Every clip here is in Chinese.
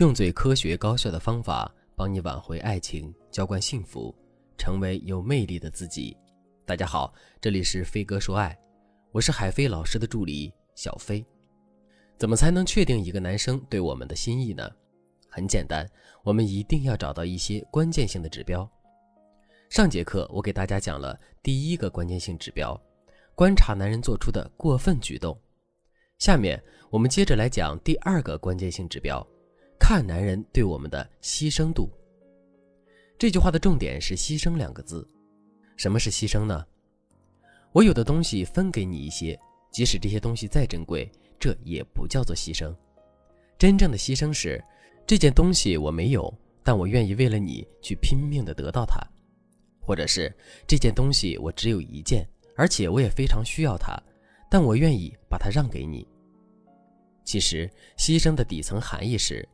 用最科学高效的方法帮你挽回爱情，浇灌幸福，成为有魅力的自己。大家好，这里是飞哥说爱，我是海飞老师的助理小飞。怎么才能确定一个男生对我们的心意呢？很简单，我们一定要找到一些关键性的指标。上节课我给大家讲了第一个关键性指标，观察男人做出的过分举动。下面我们接着来讲第二个关键性指标，看男人对我们的牺牲度。这句话的重点是“牺牲”两个字。什么是牺牲呢？我有的东西分给你一些，即使这些东西再珍贵，这也不叫做牺牲。真正的牺牲是，这件东西我没有，但我愿意为了你去拼命的得到它；或者是这件东西我只有一件，而且我也非常需要它。但我愿意把它让给你。其实，牺牲的底层含义是，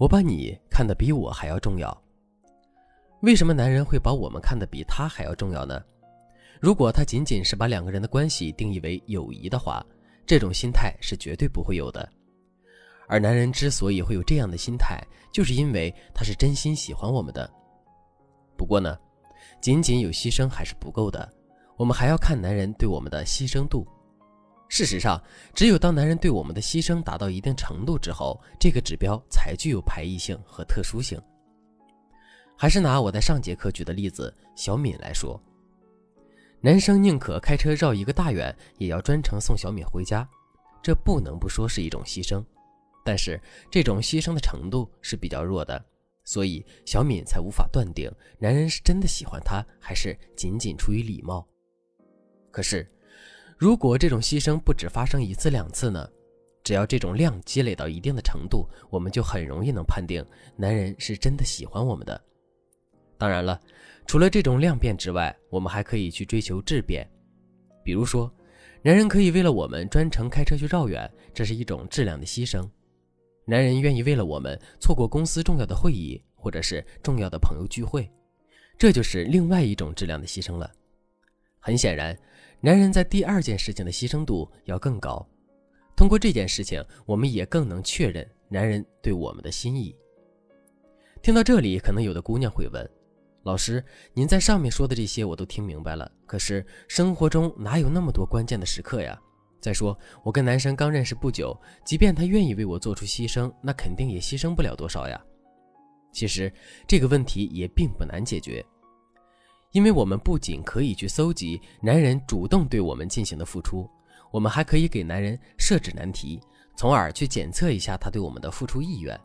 我把你看得比我还要重要。为什么男人会把我们看得比他还要重要呢？如果他仅仅是把两个人的关系定义为友谊的话，这种心态是绝对不会有的。而男人之所以会有这样的心态，就是因为他是真心喜欢我们的。不过呢，仅仅有牺牲还是不够的，我们还要看男人对我们的牺牲度。事实上，只有当男人对我们的牺牲达到一定程度之后，这个指标才具有排异性和特殊性。还是拿我在上节课举的例子小敏来说，男生宁可开车绕一个大远，也要专程送小敏回家，这不能不说是一种牺牲。但是这种牺牲的程度是比较弱的，所以小敏才无法断定男人是真的喜欢她，还是仅仅出于礼貌。可是。如果这种牺牲不止发生一次两次呢？只要这种量积累到一定的程度，我们就很容易能判定男人是真的喜欢我们的。当然了，除了这种量变之外，我们还可以去追求质变。比如说，男人可以为了我们专程开车去绕远，这是一种质量的牺牲；男人愿意为了我们错过公司重要的会议或者是重要的朋友聚会，这就是另外一种质量的牺牲了。很显然。男人在第二件事情的牺牲度要更高，通过这件事情，我们也更能确认男人对我们的心意。听到这里，可能有的姑娘会问：“老师，您在上面说的这些我都听明白了，可是生活中哪有那么多关键的时刻呀？再说，我跟男生刚认识不久，即便他愿意为我做出牺牲，那肯定也牺牲不了多少呀。”其实这个问题也并不难解决。因为我们不仅可以去搜集男人主动对我们进行的付出，我们还可以给男人设置难题，从而去检测一下他对我们的付出意愿。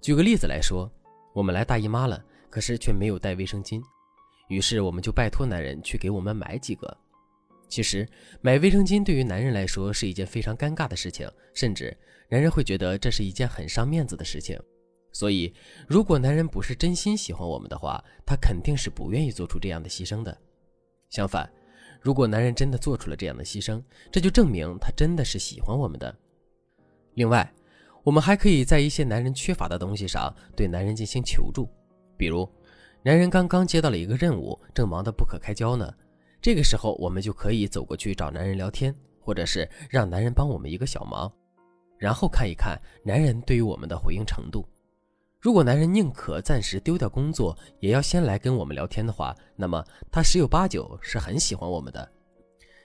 举个例子来说，我们来大姨妈了，可是却没有带卫生巾，于是我们就拜托男人去给我们买几个。其实买卫生巾对于男人来说是一件非常尴尬的事情，甚至男人会觉得这是一件很伤面子的事情。所以，如果男人不是真心喜欢我们的话，他肯定是不愿意做出这样的牺牲的。相反，如果男人真的做出了这样的牺牲，这就证明他真的是喜欢我们的。另外，我们还可以在一些男人缺乏的东西上对男人进行求助，比如，男人刚刚接到了一个任务，正忙得不可开交呢，这个时候我们就可以走过去找男人聊天，或者是让男人帮我们一个小忙，然后看一看男人对于我们的回应程度。如果男人宁可暂时丢掉工作，也要先来跟我们聊天的话，那么他十有八九是很喜欢我们的。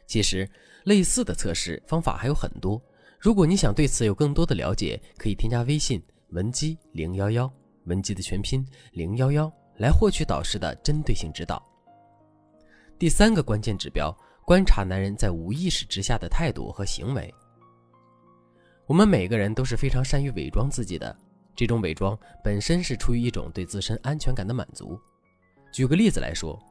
其实，类似的测试方法还有很多。如果你想对此有更多的了解，可以添加微信文姬零幺幺，文姬的全拼零幺幺，来获取导师的针对性指导。第三个关键指标，观察男人在无意识之下的态度和行为。我们每个人都是非常善于伪装自己的。这种伪装本身是出于一种对自身安全感的满足。举个例子来说，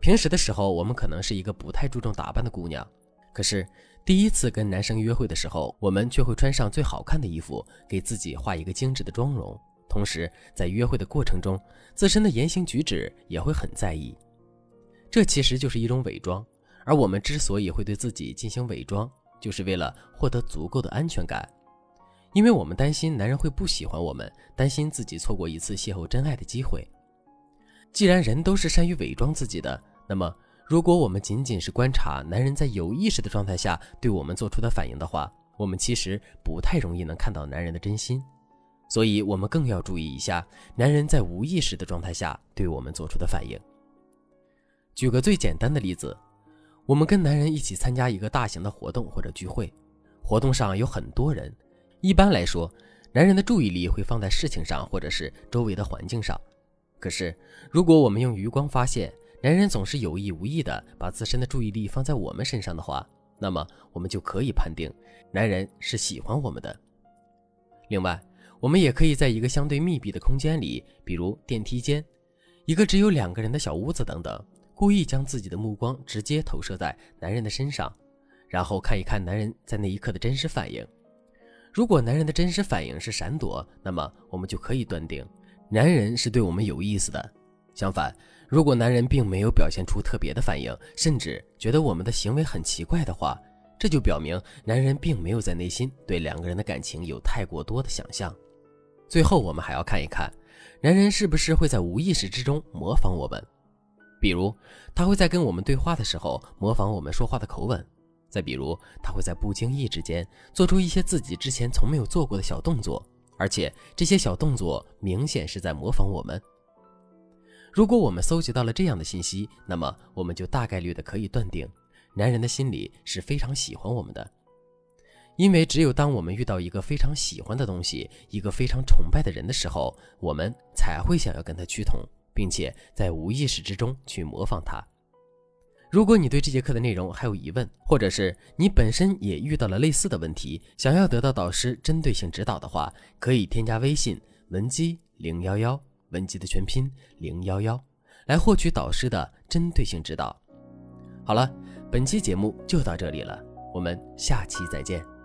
平时的时候，我们可能是一个不太注重打扮的姑娘，可是第一次跟男生约会的时候，我们却会穿上最好看的衣服，给自己画一个精致的妆容，同时在约会的过程中，自身的言行举止也会很在意。这其实就是一种伪装，而我们之所以会对自己进行伪装，就是为了获得足够的安全感。因为我们担心男人会不喜欢我们，担心自己错过一次邂逅真爱的机会。既然人都是善于伪装自己的，那么如果我们仅仅是观察男人在有意识的状态下对我们做出的反应的话，我们其实不太容易能看到男人的真心。所以我们更要注意一下男人在无意识的状态下对我们做出的反应。举个最简单的例子，我们跟男人一起参加一个大型的活动或者聚会，活动上有很多人，一般来说，男人的注意力会放在事情上或者是周围的环境上。可是，如果我们用余光发现男人总是有意无意的把自身的注意力放在我们身上的话，那么我们就可以判定男人是喜欢我们的。另外，我们也可以在一个相对密闭的空间里，比如电梯间、一个只有两个人的小屋子等等，故意将自己的目光直接投射在男人的身上，然后看一看男人在那一刻的真实反应。如果男人的真实反应是闪躲，那么我们就可以断定，男人是对我们有意思的。相反，如果男人并没有表现出特别的反应，甚至觉得我们的行为很奇怪的话，这就表明男人并没有在内心对两个人的感情有太过多的想象。最后，我们还要看一看，男人是不是会在无意识之中模仿我们，比如他会在跟我们对话的时候模仿我们说话的口吻，再比如他会在不经意之间做出一些自己之前从没有做过的小动作，而且这些小动作明显是在模仿我们。如果我们搜集到了这样的信息，那么我们就大概率的可以断定，男人的心里是非常喜欢我们的。因为只有当我们遇到一个非常喜欢的东西，一个非常崇拜的人的时候，我们才会想要跟他趋同，并且在无意识之中去模仿他。如果你对这节课的内容还有疑问，或者是你本身也遇到了类似的问题，想要得到导师针对性指导的话，可以添加微信文姬零幺幺，文姬的全拼零幺幺，来获取导师的针对性指导。好了，本期节目就到这里了，我们下期再见。